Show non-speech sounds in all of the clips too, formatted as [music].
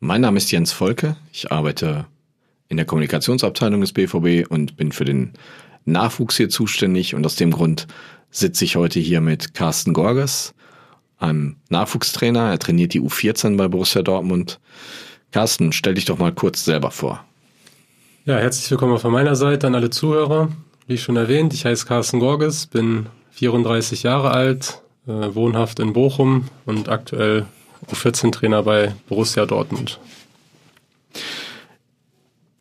Mein Name ist Jens Volke. Ich arbeite in der Kommunikationsabteilung des BVB und bin für den Nachwuchs hier zuständig. Und aus dem Grund sitze ich heute hier mit Carsten Gorges, einem Nachwuchstrainer. Er trainiert die U14 bei Borussia Dortmund. Carsten, stell dich doch mal kurz selber vor. Ja, herzlich willkommen von meiner Seite an alle Zuhörer. Wie schon erwähnt, ich heiße Carsten Gorges, bin 34 Jahre alt, äh, wohnhaft in Bochum und aktuell U14-Trainer bei Borussia Dortmund.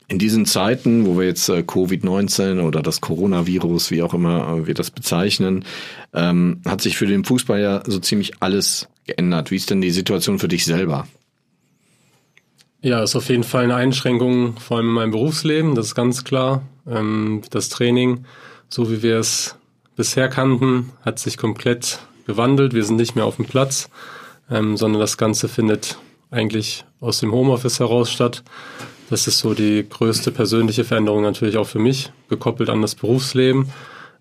In diesen Zeiten, wo wir jetzt äh, Covid-19 oder das Coronavirus, wie auch immer äh, wir das bezeichnen, ähm, hat sich für den Fußball ja so ziemlich alles geändert. Wie ist denn die Situation für dich selber? Ja, ist auf jeden Fall eine Einschränkung, vor allem in meinem Berufsleben, das ist ganz klar. Ähm, das Training, so wie wir es bisher kannten, hat sich komplett gewandelt. Wir sind nicht mehr auf dem Platz ähm, sondern das Ganze findet eigentlich aus dem Homeoffice heraus statt. Das ist so die größte persönliche Veränderung natürlich auch für mich, gekoppelt an das Berufsleben.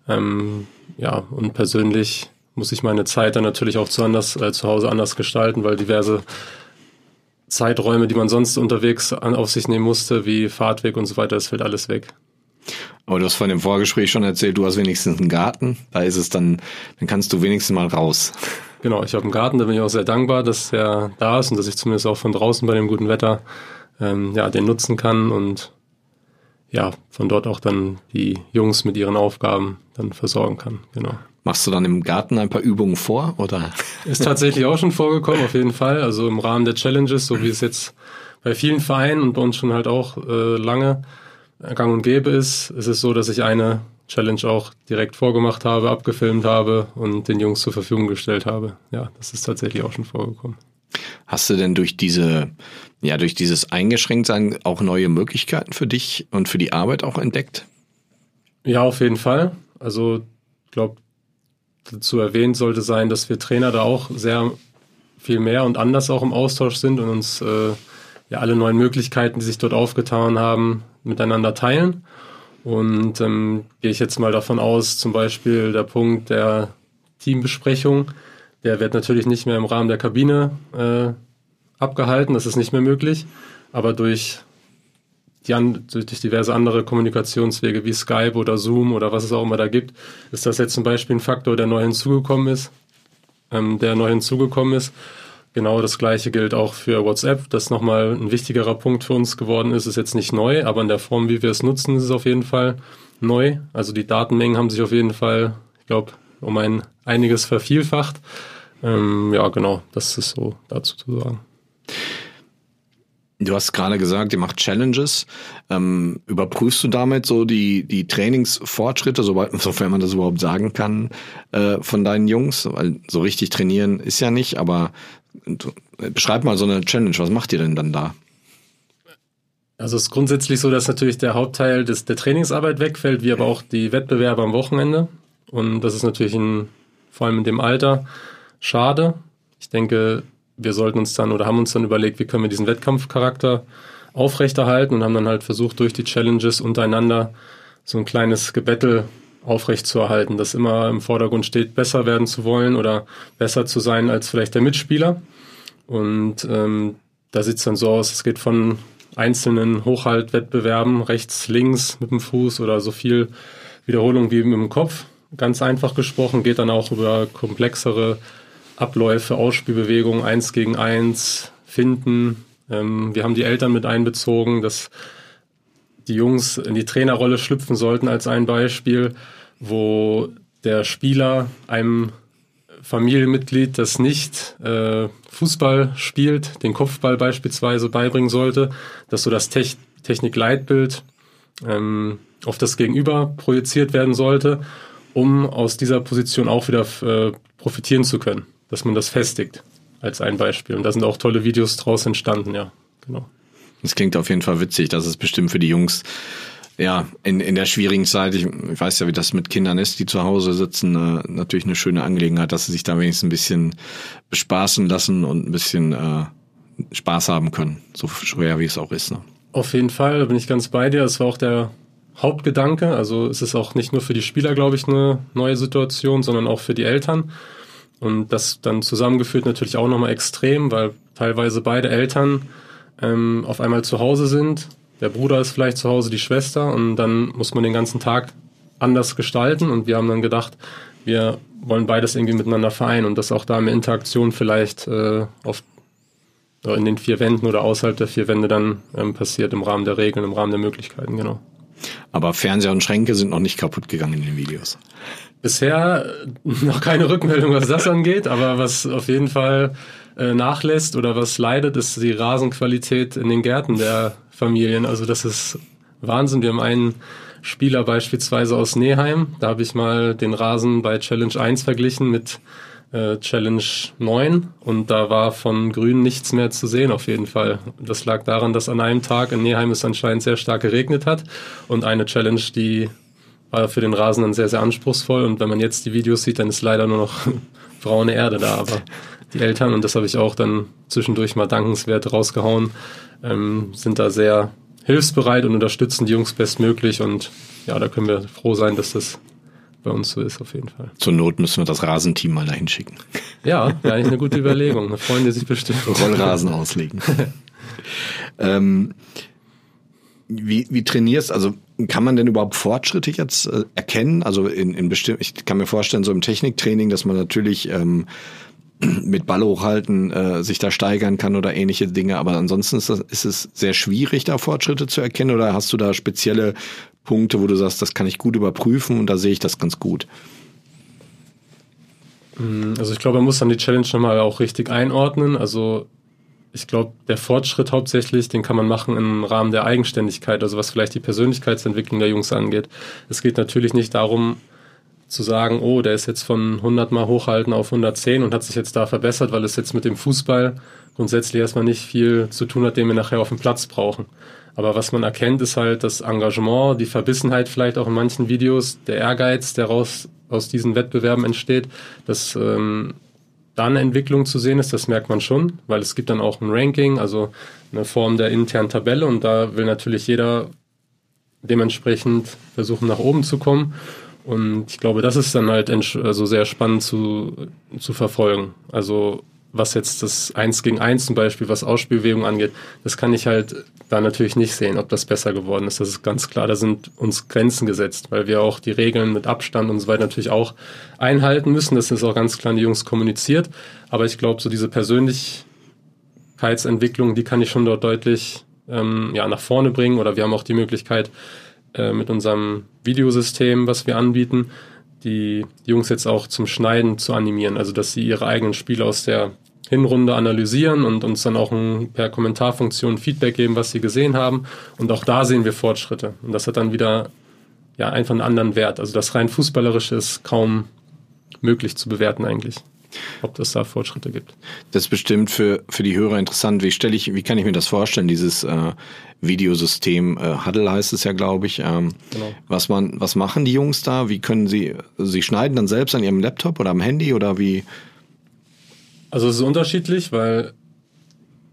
Ähm, ja, und persönlich muss ich meine Zeit dann natürlich auch zu, anders, äh, zu Hause anders gestalten, weil diverse Zeiträume, die man sonst unterwegs an, auf sich nehmen musste, wie Fahrtweg und so weiter, das fällt alles weg. Aber du hast von dem Vorgespräch schon erzählt, du hast wenigstens einen Garten. Da ist es dann, dann kannst du wenigstens mal raus. Genau, ich habe einen Garten, da bin ich auch sehr dankbar, dass er da ist und dass ich zumindest auch von draußen bei dem guten Wetter ähm, ja, den nutzen kann und ja, von dort auch dann die Jungs mit ihren Aufgaben dann versorgen kann. Genau. Machst du dann im Garten ein paar Übungen vor oder? Ist tatsächlich auch schon vorgekommen, auf jeden Fall. Also im Rahmen der Challenges, so wie es jetzt bei vielen Vereinen und bei uns schon halt auch äh, lange gang und gäbe ist, ist es so, dass ich eine Challenge auch direkt vorgemacht habe, abgefilmt habe und den Jungs zur Verfügung gestellt habe. Ja, das ist tatsächlich auch schon vorgekommen. Hast du denn durch diese, ja, durch dieses Eingeschränktsein auch neue Möglichkeiten für dich und für die Arbeit auch entdeckt? Ja, auf jeden Fall. Also, ich glaube, dazu erwähnt sollte sein, dass wir Trainer da auch sehr viel mehr und anders auch im Austausch sind und uns äh, ja alle neuen Möglichkeiten, die sich dort aufgetan haben, miteinander teilen. Und ähm, gehe ich jetzt mal davon aus, zum Beispiel der Punkt der Teambesprechung, der wird natürlich nicht mehr im Rahmen der Kabine äh, abgehalten, das ist nicht mehr möglich, aber durch, die durch diverse andere Kommunikationswege wie Skype oder Zoom oder was es auch immer da gibt, ist das jetzt zum Beispiel ein Faktor, der neu hinzugekommen ist, ähm, der neu hinzugekommen ist. Genau das gleiche gilt auch für WhatsApp, das nochmal ein wichtigerer Punkt für uns geworden ist. Ist jetzt nicht neu, aber in der Form, wie wir es nutzen, ist es auf jeden Fall neu. Also die Datenmengen haben sich auf jeden Fall, ich glaube, um ein einiges vervielfacht. Ähm, ja, genau, das ist so dazu zu sagen. Du hast gerade gesagt, ihr macht Challenges. Ähm, überprüfst du damit so die, die Trainingsfortschritte, [laughs] sofern man das überhaupt sagen kann, äh, von deinen Jungs? Weil so richtig trainieren ist ja nicht, aber Beschreib mal so eine Challenge. Was macht ihr denn dann da? Also es ist grundsätzlich so, dass natürlich der Hauptteil des, der Trainingsarbeit wegfällt, wie aber auch die Wettbewerbe am Wochenende. Und das ist natürlich in, vor allem in dem Alter schade. Ich denke, wir sollten uns dann oder haben uns dann überlegt, wie können wir diesen Wettkampfcharakter aufrechterhalten und haben dann halt versucht, durch die Challenges untereinander so ein kleines Gebettel aufrechtzuerhalten, das immer im Vordergrund steht, besser werden zu wollen oder besser zu sein als vielleicht der Mitspieler. Und ähm, da sieht es dann so aus, es geht von einzelnen Hochhaltwettbewerben, rechts, links mit dem Fuß oder so viel Wiederholung wie mit dem Kopf. Ganz einfach gesprochen, geht dann auch über komplexere Abläufe, Ausspielbewegungen, eins gegen eins, Finden. Ähm, wir haben die Eltern mit einbezogen, dass die Jungs in die Trainerrolle schlüpfen sollten als ein Beispiel, wo der Spieler einem Familienmitglied, das nicht äh, Fußball spielt, den Kopfball beispielsweise beibringen sollte, dass so das Te Technikleitbild ähm, auf das Gegenüber projiziert werden sollte, um aus dieser Position auch wieder äh, profitieren zu können, dass man das festigt als ein Beispiel. Und da sind auch tolle Videos draus entstanden, ja, genau. Das klingt auf jeden Fall witzig. Das ist bestimmt für die Jungs ja, in, in der schwierigen Zeit, ich, ich weiß ja, wie das mit Kindern ist, die zu Hause sitzen, äh, natürlich eine schöne Angelegenheit, dass sie sich da wenigstens ein bisschen bespaßen lassen und ein bisschen äh, Spaß haben können, so schwer wie es auch ist. Ne? Auf jeden Fall, da bin ich ganz bei dir. Das war auch der Hauptgedanke. Also es ist auch nicht nur für die Spieler, glaube ich, eine neue Situation, sondern auch für die Eltern. Und das dann zusammengeführt natürlich auch nochmal extrem, weil teilweise beide Eltern ähm, auf einmal zu Hause sind. Der Bruder ist vielleicht zu Hause, die Schwester und dann muss man den ganzen Tag anders gestalten und wir haben dann gedacht, wir wollen beides irgendwie miteinander vereinen und das auch da eine Interaktion vielleicht äh, auf in den vier Wänden oder außerhalb der vier Wände dann ähm, passiert im Rahmen der Regeln, im Rahmen der Möglichkeiten, genau. Aber Fernseher und Schränke sind noch nicht kaputt gegangen in den Videos. Bisher noch keine Rückmeldung, was das angeht, aber was auf jeden Fall äh, nachlässt oder was leidet, ist die Rasenqualität in den Gärten der Familien. Also das ist Wahnsinn. Wir haben einen Spieler beispielsweise aus Neheim. Da habe ich mal den Rasen bei Challenge 1 verglichen mit äh, Challenge 9 und da war von Grün nichts mehr zu sehen auf jeden Fall. Das lag daran, dass an einem Tag in Neheim es anscheinend sehr stark geregnet hat und eine Challenge, die war für den Rasen dann sehr, sehr anspruchsvoll und wenn man jetzt die Videos sieht, dann ist leider nur noch [laughs] braune Erde da, aber die Eltern, und das habe ich auch dann zwischendurch mal dankenswert rausgehauen, ähm, sind da sehr hilfsbereit und unterstützen die Jungs bestmöglich und ja, da können wir froh sein, dass das bei uns so ist, auf jeden Fall. Zur Not müssen wir das Rasenteam mal dahin schicken. Ja, wäre eigentlich eine gute Überlegung. Da freuen die sich bestimmt. [laughs] Rollrasen auslegen. [laughs] ähm, wie, wie trainierst, also kann man denn überhaupt Fortschritte jetzt äh, erkennen? Also in, in bestimmt, ich kann mir vorstellen, so im Techniktraining, dass man natürlich ähm, [clears throat] mit Ball hochhalten äh, sich da steigern kann oder ähnliche Dinge. Aber ansonsten ist, das, ist es sehr schwierig, da Fortschritte zu erkennen oder hast du da spezielle Punkte, wo du sagst, das kann ich gut überprüfen und da sehe ich das ganz gut? Mm, also ich glaube, man muss dann die Challenge nochmal auch richtig einordnen. Also ich glaube, der Fortschritt hauptsächlich, den kann man machen im Rahmen der Eigenständigkeit, also was vielleicht die Persönlichkeitsentwicklung der Jungs angeht. Es geht natürlich nicht darum, zu sagen, oh, der ist jetzt von 100 mal hochhalten auf 110 und hat sich jetzt da verbessert, weil es jetzt mit dem Fußball grundsätzlich erstmal nicht viel zu tun hat, den wir nachher auf dem Platz brauchen. Aber was man erkennt, ist halt das Engagement, die Verbissenheit vielleicht auch in manchen Videos, der Ehrgeiz, der raus aus diesen Wettbewerben entsteht, dass ähm, da eine Entwicklung zu sehen ist, das merkt man schon, weil es gibt dann auch ein Ranking, also eine Form der internen Tabelle und da will natürlich jeder dementsprechend versuchen, nach oben zu kommen. Und ich glaube, das ist dann halt also sehr spannend zu, zu verfolgen. Also was jetzt das Eins gegen Eins zum Beispiel, was Ausspielbewegung angeht, das kann ich halt da natürlich nicht sehen, ob das besser geworden ist. Das ist ganz klar, da sind uns Grenzen gesetzt, weil wir auch die Regeln mit Abstand und so weiter natürlich auch einhalten müssen. Das ist auch ganz klar an die Jungs kommuniziert. Aber ich glaube, so diese Persönlichkeitsentwicklung, die kann ich schon dort deutlich ähm, ja, nach vorne bringen. Oder wir haben auch die Möglichkeit, äh, mit unserem Videosystem, was wir anbieten, die Jungs jetzt auch zum Schneiden zu animieren. Also, dass sie ihre eigenen Spiele aus der Hinrunde analysieren und uns dann auch ein, per Kommentarfunktion Feedback geben, was sie gesehen haben. Und auch da sehen wir Fortschritte. Und das hat dann wieder ja einfach einen anderen Wert. Also das rein fußballerische ist kaum möglich zu bewerten eigentlich ob das da Fortschritte gibt. Das ist bestimmt für, für die Hörer interessant. Wie stelle ich, wie kann ich mir das vorstellen, dieses äh, Videosystem äh, Huddle heißt es ja, glaube ich. Ähm, genau. was, man, was machen die Jungs da? Wie können sie, sie schneiden dann selbst an ihrem Laptop oder am Handy oder wie? Also es ist unterschiedlich, weil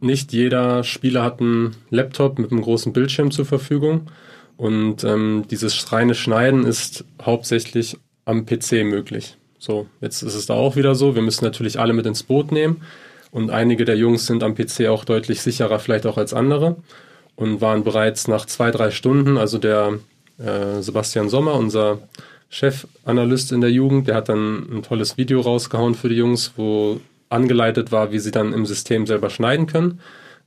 nicht jeder Spieler hat einen Laptop mit einem großen Bildschirm zur Verfügung. Und ähm, dieses reine Schneiden ist hauptsächlich am PC möglich. So, jetzt ist es da auch wieder so. Wir müssen natürlich alle mit ins Boot nehmen. Und einige der Jungs sind am PC auch deutlich sicherer, vielleicht auch als andere. Und waren bereits nach zwei, drei Stunden, also der äh, Sebastian Sommer, unser Chefanalyst in der Jugend, der hat dann ein tolles Video rausgehauen für die Jungs, wo angeleitet war, wie sie dann im System selber schneiden können.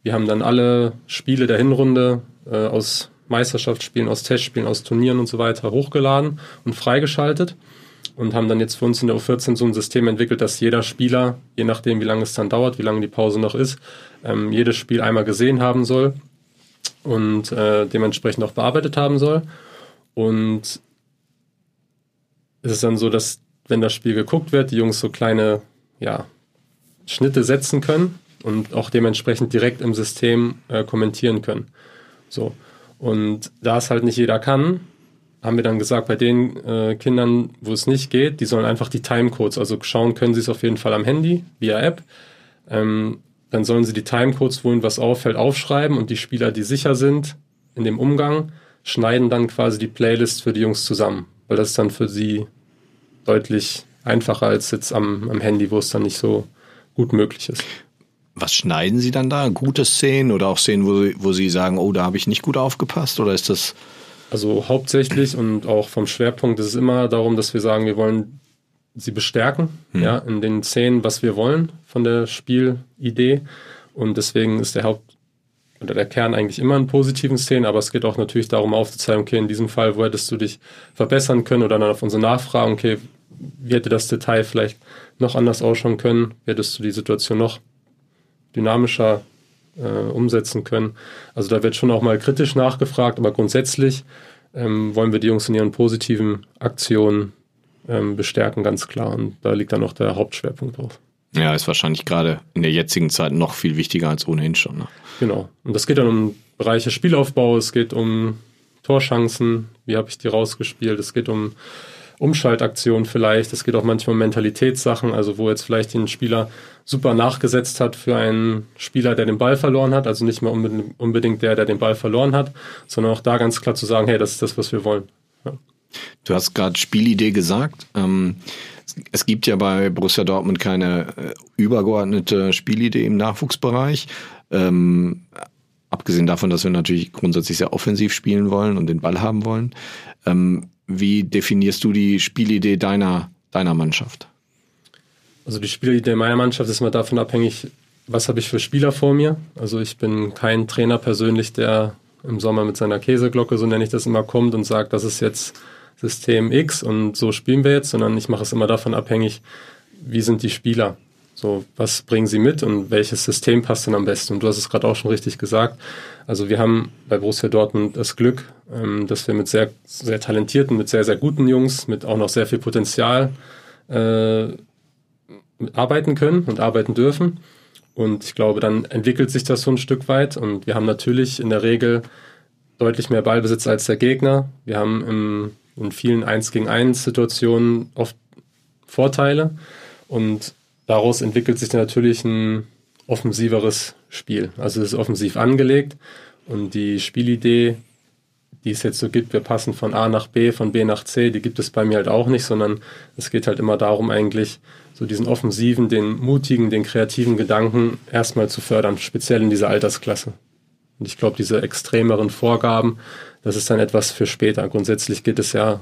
Wir haben dann alle Spiele der Hinrunde äh, aus Meisterschaftsspielen, aus Testspielen, aus Turnieren und so weiter hochgeladen und freigeschaltet und haben dann jetzt für uns in der U14 so ein System entwickelt, dass jeder Spieler, je nachdem wie lange es dann dauert, wie lange die Pause noch ist, ähm, jedes Spiel einmal gesehen haben soll und äh, dementsprechend auch bearbeitet haben soll. Und es ist dann so, dass wenn das Spiel geguckt wird, die Jungs so kleine ja, Schnitte setzen können und auch dementsprechend direkt im System äh, kommentieren können. So. Und da es halt nicht jeder kann, haben wir dann gesagt, bei den äh, Kindern, wo es nicht geht, die sollen einfach die Timecodes, also schauen können sie es auf jeden Fall am Handy via App. Ähm, dann sollen sie die Timecodes, wo ihnen was auffällt, aufschreiben und die Spieler, die sicher sind in dem Umgang, schneiden dann quasi die Playlist für die Jungs zusammen, weil das ist dann für sie deutlich einfacher als jetzt am, am Handy, wo es dann nicht so gut möglich ist. Was schneiden Sie dann da? Gute Szenen oder auch Szenen, wo, wo Sie sagen, oh, da habe ich nicht gut aufgepasst? Oder ist das. Also hauptsächlich und auch vom Schwerpunkt ist es immer darum, dass wir sagen, wir wollen sie bestärken, hm. ja, in den Szenen, was wir wollen von der Spielidee. Und deswegen ist der Haupt oder der Kern eigentlich immer in positiven Szenen, aber es geht auch natürlich darum aufzuzeigen, okay, in diesem Fall, wo hättest du dich verbessern können oder dann auf unsere Nachfragen, okay, wie hätte das Detail vielleicht noch anders ausschauen können, wie hättest du die Situation noch dynamischer äh, umsetzen können. Also da wird schon auch mal kritisch nachgefragt, aber grundsätzlich ähm, wollen wir die Jungs in ihren positiven Aktionen ähm, bestärken, ganz klar. Und da liegt dann auch der Hauptschwerpunkt drauf. Ja, ist wahrscheinlich gerade in der jetzigen Zeit noch viel wichtiger als ohnehin schon. Ne? Genau. Und das geht dann um Bereiche Spielaufbau, es geht um Torchancen, wie habe ich die rausgespielt, es geht um Umschaltaktionen vielleicht. Es geht auch manchmal um Mentalitätssachen, also wo jetzt vielleicht ein Spieler super nachgesetzt hat für einen Spieler, der den Ball verloren hat, also nicht mehr unbedingt der, der den Ball verloren hat, sondern auch da ganz klar zu sagen, hey, das ist das, was wir wollen. Ja. Du hast gerade Spielidee gesagt. Ähm, es gibt ja bei Borussia Dortmund keine äh, übergeordnete Spielidee im Nachwuchsbereich. Ähm, abgesehen davon, dass wir natürlich grundsätzlich sehr offensiv spielen wollen und den Ball haben wollen. Ähm, wie definierst du die Spielidee deiner, deiner Mannschaft? Also die Spielidee meiner Mannschaft ist immer davon abhängig, was habe ich für Spieler vor mir. Also ich bin kein Trainer persönlich, der im Sommer mit seiner Käseglocke, so nenne ich das immer, kommt und sagt, das ist jetzt System X und so spielen wir jetzt, sondern ich mache es immer davon abhängig, wie sind die Spieler. So, was bringen sie mit und welches System passt dann am besten? Und du hast es gerade auch schon richtig gesagt. Also wir haben bei Borussia Dortmund das Glück, ähm, dass wir mit sehr, sehr talentierten, mit sehr, sehr guten Jungs, mit auch noch sehr viel Potenzial äh, arbeiten können und arbeiten dürfen. Und ich glaube, dann entwickelt sich das so ein Stück weit. Und wir haben natürlich in der Regel deutlich mehr Ballbesitz als der Gegner. Wir haben im, in vielen 1 gegen 1 Situationen oft Vorteile. Und daraus entwickelt sich natürlich ein offensiveres Spiel. Also es ist offensiv angelegt und die Spielidee, die es jetzt so gibt, wir passen von A nach B, von B nach C, die gibt es bei mir halt auch nicht, sondern es geht halt immer darum, eigentlich so diesen offensiven, den mutigen, den kreativen Gedanken erstmal zu fördern, speziell in dieser Altersklasse. Und ich glaube, diese extremeren Vorgaben, das ist dann etwas für später. Grundsätzlich geht es ja,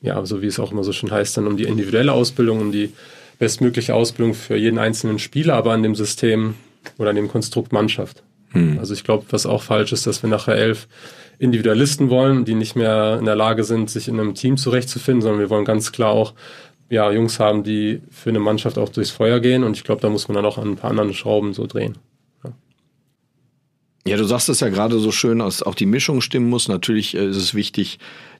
ja, so wie es auch immer so schön heißt, dann um die individuelle Ausbildung, um die bestmögliche Ausbildung für jeden einzelnen Spieler, aber an dem System oder an dem Konstrukt Mannschaft. Hm. Also ich glaube, was auch falsch ist, dass wir nachher elf Individualisten wollen, die nicht mehr in der Lage sind, sich in einem Team zurechtzufinden, sondern wir wollen ganz klar auch ja, Jungs haben, die für eine Mannschaft auch durchs Feuer gehen und ich glaube, da muss man dann auch an ein paar anderen Schrauben so drehen. Ja, du sagst es ja gerade so schön, dass auch die Mischung stimmen muss. Natürlich äh, ist es wichtig,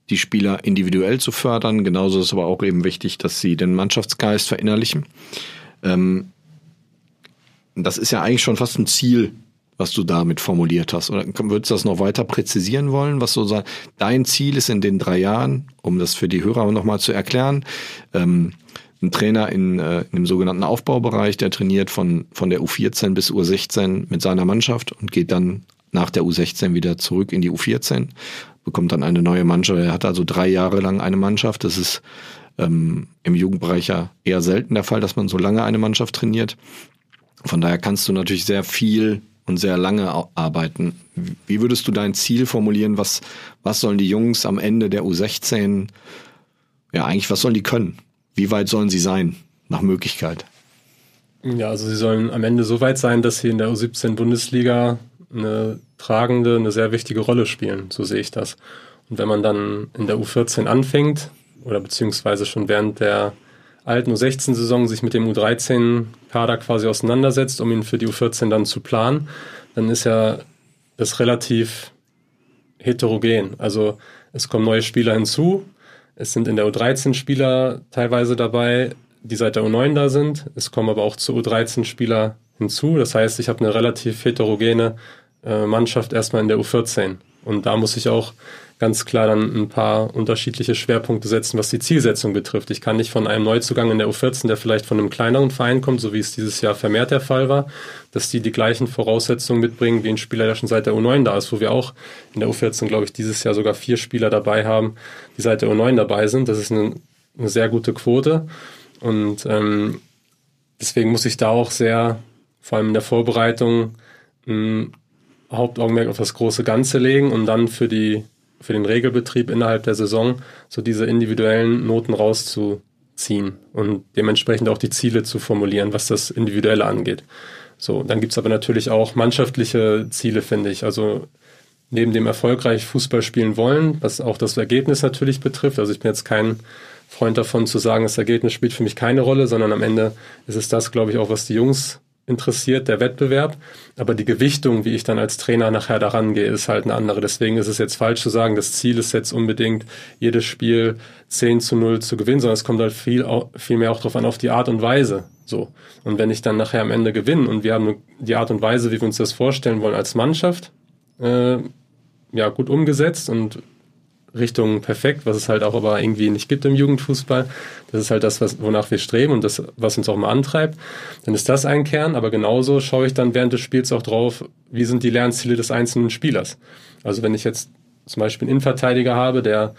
die Spieler individuell zu fördern. Genauso ist es aber auch eben wichtig, dass sie den Mannschaftsgeist verinnerlichen. Ähm, das ist ja eigentlich schon fast ein Ziel, was du damit formuliert hast. Oder würdest du das noch weiter präzisieren wollen, was so dein Ziel ist in den drei Jahren, um das für die Hörer nochmal zu erklären? Ähm, ein Trainer in, äh, in dem sogenannten Aufbaubereich, der trainiert von, von der U14 bis U16 mit seiner Mannschaft und geht dann nach der U16 wieder zurück in die U14 bekommt dann eine neue Mannschaft. Er hat also drei Jahre lang eine Mannschaft. Das ist ähm, im Jugendbereich ja eher selten der Fall, dass man so lange eine Mannschaft trainiert. Von daher kannst du natürlich sehr viel und sehr lange arbeiten. Wie würdest du dein Ziel formulieren? Was, was sollen die Jungs am Ende der U16, ja eigentlich, was sollen die können? Wie weit sollen sie sein, nach Möglichkeit? Ja, also sie sollen am Ende so weit sein, dass sie in der U17 Bundesliga eine tragende, eine sehr wichtige Rolle spielen. So sehe ich das. Und wenn man dann in der U14 anfängt oder beziehungsweise schon während der alten U16-Saison sich mit dem U13-Kader quasi auseinandersetzt, um ihn für die U14 dann zu planen, dann ist ja das relativ heterogen. Also es kommen neue Spieler hinzu. Es sind in der U13 Spieler teilweise dabei, die seit der U9 da sind. Es kommen aber auch zu U13 Spieler hinzu. Das heißt, ich habe eine relativ heterogene Mannschaft erstmal in der U14. Und da muss ich auch ganz klar dann ein paar unterschiedliche Schwerpunkte setzen, was die Zielsetzung betrifft. Ich kann nicht von einem Neuzugang in der U14, der vielleicht von einem kleineren Verein kommt, so wie es dieses Jahr vermehrt der Fall war, dass die die gleichen Voraussetzungen mitbringen wie ein Spieler, der schon seit der U9 da ist, wo wir auch in der U14, glaube ich, dieses Jahr sogar vier Spieler dabei haben, die seit der U9 dabei sind. Das ist eine, eine sehr gute Quote. Und ähm, deswegen muss ich da auch sehr vor allem in der Vorbereitung Hauptaugenmerk auf das große Ganze legen und dann für die für den Regelbetrieb innerhalb der Saison so diese individuellen Noten rauszuziehen und dementsprechend auch die Ziele zu formulieren, was das Individuelle angeht. So, dann gibt's aber natürlich auch mannschaftliche Ziele, finde ich. Also neben dem erfolgreich Fußball spielen wollen, was auch das Ergebnis natürlich betrifft. Also ich bin jetzt kein Freund davon zu sagen, das Ergebnis spielt für mich keine Rolle, sondern am Ende ist es das, glaube ich, auch, was die Jungs interessiert, der Wettbewerb. Aber die Gewichtung, wie ich dann als Trainer nachher daran gehe, ist halt eine andere. Deswegen ist es jetzt falsch zu sagen, das Ziel ist jetzt unbedingt, jedes Spiel 10 zu 0 zu gewinnen, sondern es kommt halt viel, viel mehr auch darauf an, auf die Art und Weise. So. Und wenn ich dann nachher am Ende gewinne und wir haben die Art und Weise, wie wir uns das vorstellen wollen als Mannschaft, äh, ja, gut umgesetzt und Richtung perfekt, was es halt auch aber irgendwie nicht gibt im Jugendfußball. Das ist halt das, was, wonach wir streben und das, was uns auch mal antreibt. Dann ist das ein Kern, aber genauso schaue ich dann während des Spiels auch drauf, wie sind die Lernziele des einzelnen Spielers. Also wenn ich jetzt zum Beispiel einen Innenverteidiger habe, der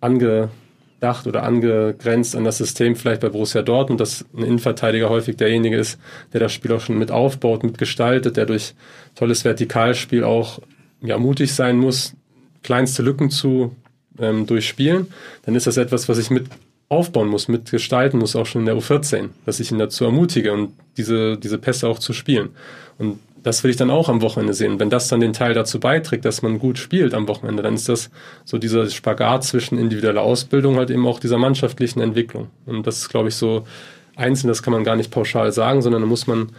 angedacht oder angegrenzt an das System vielleicht bei Borussia Dortmund, dass ein Innenverteidiger häufig derjenige ist, der das Spiel auch schon mit aufbaut, mitgestaltet, der durch tolles Vertikalspiel auch ja, mutig sein muss, kleinste Lücken zu ähm, durchspielen, dann ist das etwas, was ich mit aufbauen muss, mitgestalten muss, auch schon in der U14, dass ich ihn dazu ermutige und diese, diese Pässe auch zu spielen. Und das will ich dann auch am Wochenende sehen. Wenn das dann den Teil dazu beiträgt, dass man gut spielt am Wochenende, dann ist das so dieser Spagat zwischen individueller Ausbildung halt eben auch dieser mannschaftlichen Entwicklung. Und das ist, glaube ich, so einzeln, das kann man gar nicht pauschal sagen, sondern da muss man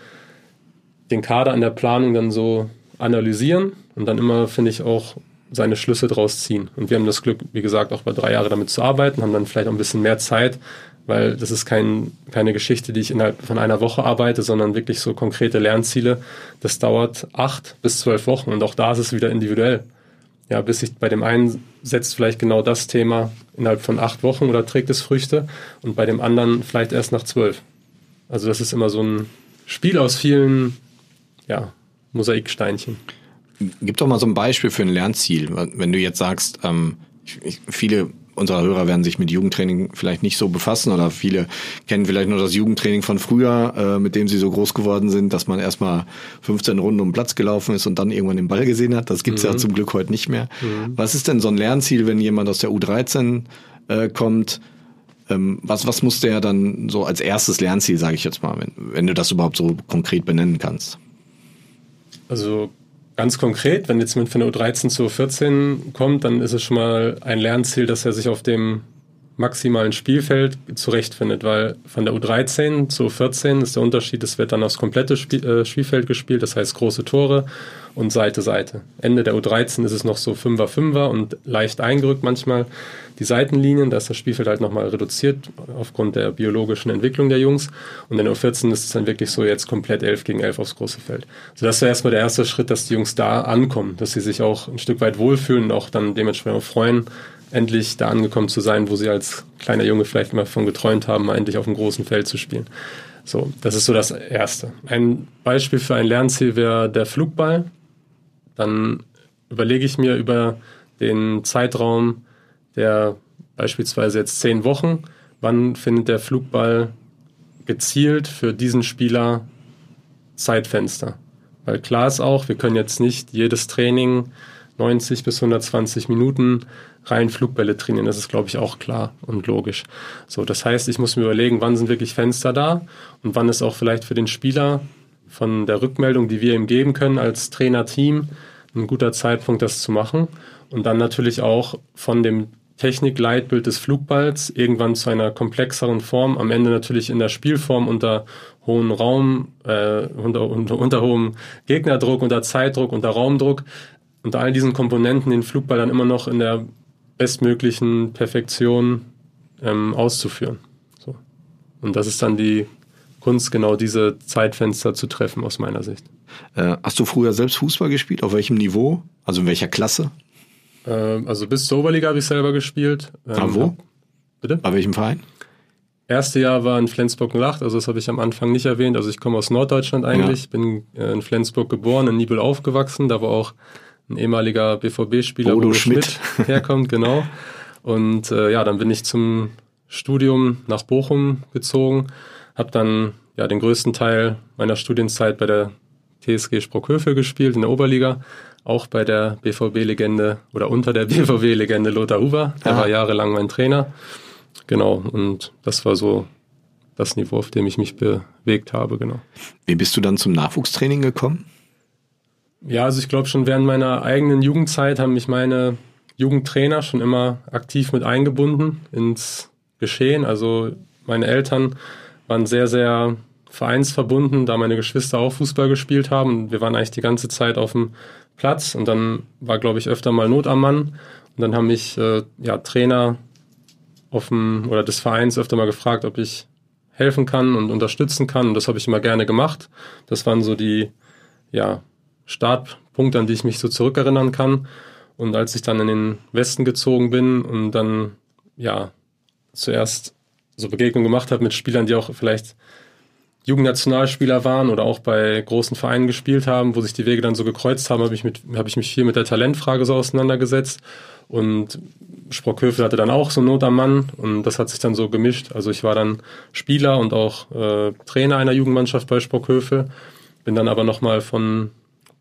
den Kader in der Planung dann so analysieren und dann immer, finde ich, auch seine Schlüsse draus ziehen. Und wir haben das Glück, wie gesagt, auch bei drei Jahre damit zu arbeiten, haben dann vielleicht auch ein bisschen mehr Zeit, weil das ist kein, keine Geschichte, die ich innerhalb von einer Woche arbeite, sondern wirklich so konkrete Lernziele. Das dauert acht bis zwölf Wochen und auch da ist es wieder individuell. Ja, bis sich bei dem einen setzt vielleicht genau das Thema innerhalb von acht Wochen oder trägt es Früchte und bei dem anderen vielleicht erst nach zwölf. Also das ist immer so ein Spiel aus vielen ja, Mosaiksteinchen. Gib doch mal so ein Beispiel für ein Lernziel. Wenn du jetzt sagst, ähm, viele unserer Hörer werden sich mit Jugendtraining vielleicht nicht so befassen oder viele kennen vielleicht nur das Jugendtraining von früher, äh, mit dem sie so groß geworden sind, dass man erstmal 15 Runden um den Platz gelaufen ist und dann irgendwann den Ball gesehen hat. Das gibt's mhm. ja zum Glück heute nicht mehr. Mhm. Was ist denn so ein Lernziel, wenn jemand aus der U13 äh, kommt? Ähm, was, was muss der dann so als erstes Lernziel, sage ich jetzt mal, wenn, wenn du das überhaupt so konkret benennen kannst? Also Ganz konkret, wenn jetzt mit von der U13 zur U14 kommt, dann ist es schon mal ein Lernziel, dass er sich auf dem maximalen Spielfeld zurechtfindet, weil von der U13 zur U14 ist der Unterschied, es wird dann aufs komplette Spiel, äh, Spielfeld gespielt, das heißt große Tore und Seite, Seite. Ende der U13 ist es noch so Fünfer, Fünfer und leicht eingerückt manchmal die Seitenlinien, da ist das Spielfeld halt nochmal reduziert aufgrund der biologischen Entwicklung der Jungs und in der U14 ist es dann wirklich so jetzt komplett 11 gegen 11 aufs große Feld. So das wäre erstmal der erste Schritt, dass die Jungs da ankommen, dass sie sich auch ein Stück weit wohlfühlen und auch dann dementsprechend freuen, endlich da angekommen zu sein, wo sie als kleiner Junge vielleicht immer von geträumt haben, mal endlich auf dem großen Feld zu spielen. So, das ist so das Erste. Ein Beispiel für ein Lernziel wäre der Flugball. Dann überlege ich mir über den Zeitraum der beispielsweise jetzt zehn Wochen, wann findet der Flugball gezielt für diesen Spieler Zeitfenster. Weil klar ist auch, wir können jetzt nicht jedes Training 90 bis 120 Minuten rein Flugbälle trainieren. Das ist, glaube ich, auch klar und logisch. So, das heißt, ich muss mir überlegen, wann sind wirklich Fenster da und wann ist auch vielleicht für den Spieler von der Rückmeldung, die wir ihm geben können als Trainerteam, ein guter Zeitpunkt, das zu machen. Und dann natürlich auch von dem Technikleitbild des Flugballs irgendwann zu einer komplexeren Form, am Ende natürlich in der Spielform unter hohem Raum, äh, unter, unter, unter hohem Gegnerdruck, unter Zeitdruck, unter Raumdruck, unter all diesen Komponenten den Flugball dann immer noch in der bestmöglichen Perfektion ähm, auszuführen. So. Und das ist dann die Kunst, genau diese Zeitfenster zu treffen, aus meiner Sicht. Äh, hast du früher selbst Fußball gespielt? Auf welchem Niveau? Also in welcher Klasse? Äh, also bis zur Oberliga habe ich selber gespielt. Ähm, Aber wo? Bitte? Bei welchem Verein? Erste Jahr war in Flensburg-Lacht, also das habe ich am Anfang nicht erwähnt. Also ich komme aus Norddeutschland eigentlich, ja. bin äh, in Flensburg geboren, in Nibel aufgewachsen, da war auch ein ehemaliger BVB-Spieler, Bodo Schmidt. Schmidt [laughs] herkommt, genau. Und äh, ja, dann bin ich zum Studium nach Bochum gezogen, habe dann ja den größten Teil meiner Studienzeit bei der TSG Sprockhövel gespielt in der Oberliga, auch bei der BVB-Legende oder unter der [laughs] BVB-Legende Lothar Huber. Der ah. war jahrelang mein Trainer. Genau, und das war so das Niveau, auf dem ich mich bewegt habe, genau. Wie bist du dann zum Nachwuchstraining gekommen? Ja, also ich glaube schon während meiner eigenen Jugendzeit haben mich meine Jugendtrainer schon immer aktiv mit eingebunden ins Geschehen. Also meine Eltern waren sehr, sehr vereinsverbunden, da meine Geschwister auch Fußball gespielt haben. Wir waren eigentlich die ganze Zeit auf dem Platz und dann war, glaube ich, öfter mal Not am Mann. Und dann haben mich äh, ja, Trainer auf dem, oder des Vereins öfter mal gefragt, ob ich helfen kann und unterstützen kann. Und das habe ich immer gerne gemacht. Das waren so die ja, Startpunkte, an die ich mich so zurückerinnern kann. Und als ich dann in den Westen gezogen bin und dann ja zuerst so Begegnungen gemacht habe mit Spielern, die auch vielleicht Jugendnationalspieler waren oder auch bei großen Vereinen gespielt haben, wo sich die Wege dann so gekreuzt haben, habe ich, hab ich mich viel mit der Talentfrage so auseinandergesetzt. Und Sprockhövel hatte dann auch so Not am Mann und das hat sich dann so gemischt. Also ich war dann Spieler und auch äh, Trainer einer Jugendmannschaft bei Sprockhövel, bin dann aber nochmal von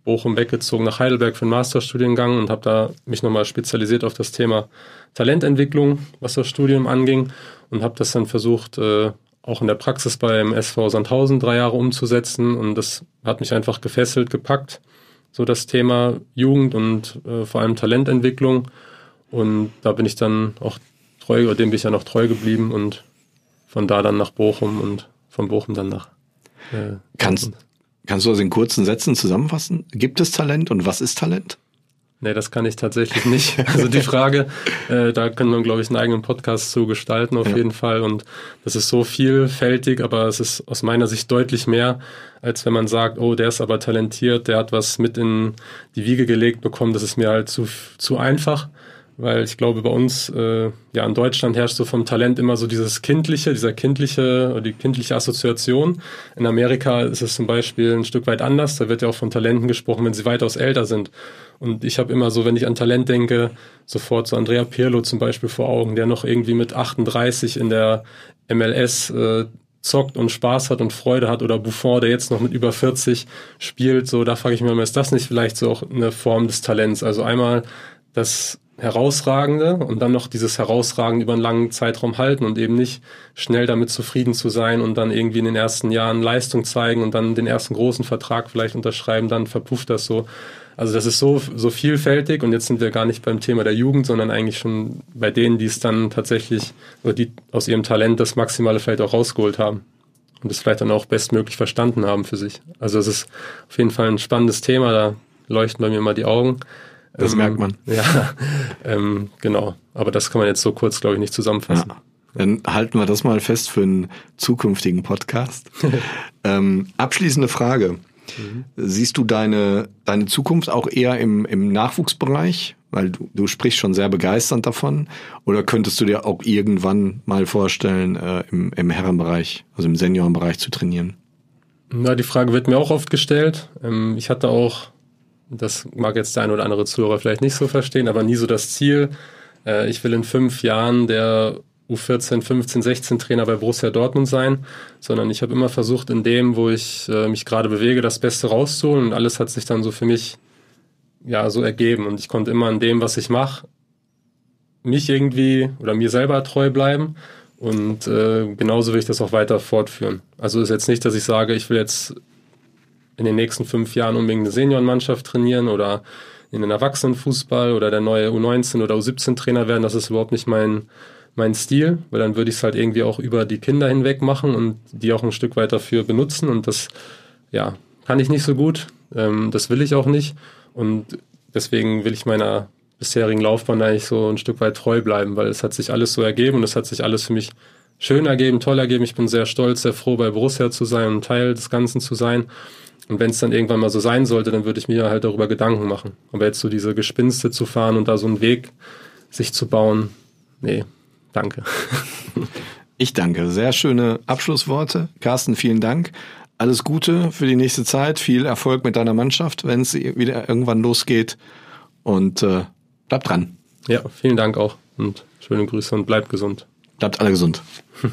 Bochum weggezogen nach Heidelberg für einen Masterstudiengang und habe da mich nochmal spezialisiert auf das Thema Talententwicklung, was das Studium anging und habe das dann versucht, äh, auch in der Praxis beim SV Sandhausen drei Jahre umzusetzen und das hat mich einfach gefesselt, gepackt, so das Thema Jugend und äh, vor allem Talententwicklung und da bin ich dann auch treu, oder dem bin ich ja noch treu geblieben und von da dann nach Bochum und von Bochum dann nach. Äh, kannst, kannst du das in kurzen Sätzen zusammenfassen? Gibt es Talent und was ist Talent? Nee, das kann ich tatsächlich nicht. [laughs] Also die Frage, äh, da können wir, glaube ich, einen eigenen Podcast zu gestalten, auf ja. jeden Fall. Und das ist so vielfältig, aber es ist aus meiner Sicht deutlich mehr, als wenn man sagt, oh, der ist aber talentiert, der hat was mit in die Wiege gelegt bekommen, das ist mir halt zu, zu einfach weil ich glaube, bei uns, äh, ja, in Deutschland herrscht so vom Talent immer so dieses kindliche, dieser kindliche, oder die kindliche Assoziation. In Amerika ist es zum Beispiel ein Stück weit anders. Da wird ja auch von Talenten gesprochen, wenn sie weitaus älter sind. Und ich habe immer so, wenn ich an Talent denke, sofort so Andrea Pirlo zum Beispiel vor Augen, der noch irgendwie mit 38 in der MLS äh, zockt und Spaß hat und Freude hat oder Buffon, der jetzt noch mit über 40 spielt, so da frage ich mich mal, ist das nicht vielleicht so auch eine Form des Talents? Also einmal das Herausragende und dann noch dieses Herausragende über einen langen Zeitraum halten und eben nicht schnell damit zufrieden zu sein und dann irgendwie in den ersten Jahren Leistung zeigen und dann den ersten großen Vertrag vielleicht unterschreiben, dann verpufft das so. Also das ist so, so vielfältig und jetzt sind wir gar nicht beim Thema der Jugend, sondern eigentlich schon bei denen, die es dann tatsächlich oder die aus ihrem Talent das Maximale vielleicht auch rausgeholt haben und es vielleicht dann auch bestmöglich verstanden haben für sich. Also es ist auf jeden Fall ein spannendes Thema, da leuchten bei mir immer die Augen. Das ähm, merkt man. [laughs] Ja, ähm, genau. Aber das kann man jetzt so kurz, glaube ich, nicht zusammenfassen. Ja. Dann halten wir das mal fest für einen zukünftigen Podcast. [laughs] ähm, abschließende Frage. Mhm. Siehst du deine, deine Zukunft auch eher im, im Nachwuchsbereich? Weil du, du sprichst schon sehr begeisternd davon. Oder könntest du dir auch irgendwann mal vorstellen, äh, im, im Herrenbereich, also im Seniorenbereich zu trainieren? Na, die Frage wird mir auch oft gestellt. Ähm, ich hatte auch das mag jetzt der ein oder andere Zuhörer vielleicht nicht so verstehen, aber nie so das Ziel. Äh, ich will in fünf Jahren der U14, 15, 16 Trainer bei Borussia Dortmund sein, sondern ich habe immer versucht, in dem, wo ich äh, mich gerade bewege, das Beste rauszuholen und alles hat sich dann so für mich ja so ergeben und ich konnte immer in dem, was ich mache, mich irgendwie oder mir selber treu bleiben und äh, genauso will ich das auch weiter fortführen. Also ist jetzt nicht, dass ich sage, ich will jetzt in den nächsten fünf Jahren unbedingt eine Seniorenmannschaft trainieren oder in den Erwachsenenfußball oder der neue U19 oder U17-Trainer werden. Das ist überhaupt nicht mein, mein Stil, weil dann würde ich es halt irgendwie auch über die Kinder hinweg machen und die auch ein Stück weit dafür benutzen. Und das, ja, kann ich nicht so gut. Ähm, das will ich auch nicht. Und deswegen will ich meiner bisherigen Laufbahn eigentlich so ein Stück weit treu bleiben, weil es hat sich alles so ergeben und es hat sich alles für mich schön ergeben, toll ergeben. Ich bin sehr stolz, sehr froh, bei Borussia zu sein und Teil des Ganzen zu sein. Und wenn es dann irgendwann mal so sein sollte, dann würde ich mir halt darüber Gedanken machen. Aber jetzt so diese Gespinste zu fahren und da so einen Weg sich zu bauen, nee, danke. [laughs] Ich danke. Sehr schöne Abschlussworte. Carsten, vielen Dank. Alles Gute für die nächste Zeit. Viel Erfolg mit deiner Mannschaft, wenn es wieder irgendwann losgeht. Und äh, bleibt dran. Ja, vielen Dank auch. Und schöne Grüße und bleibt gesund. Bleibt alle gesund. [laughs]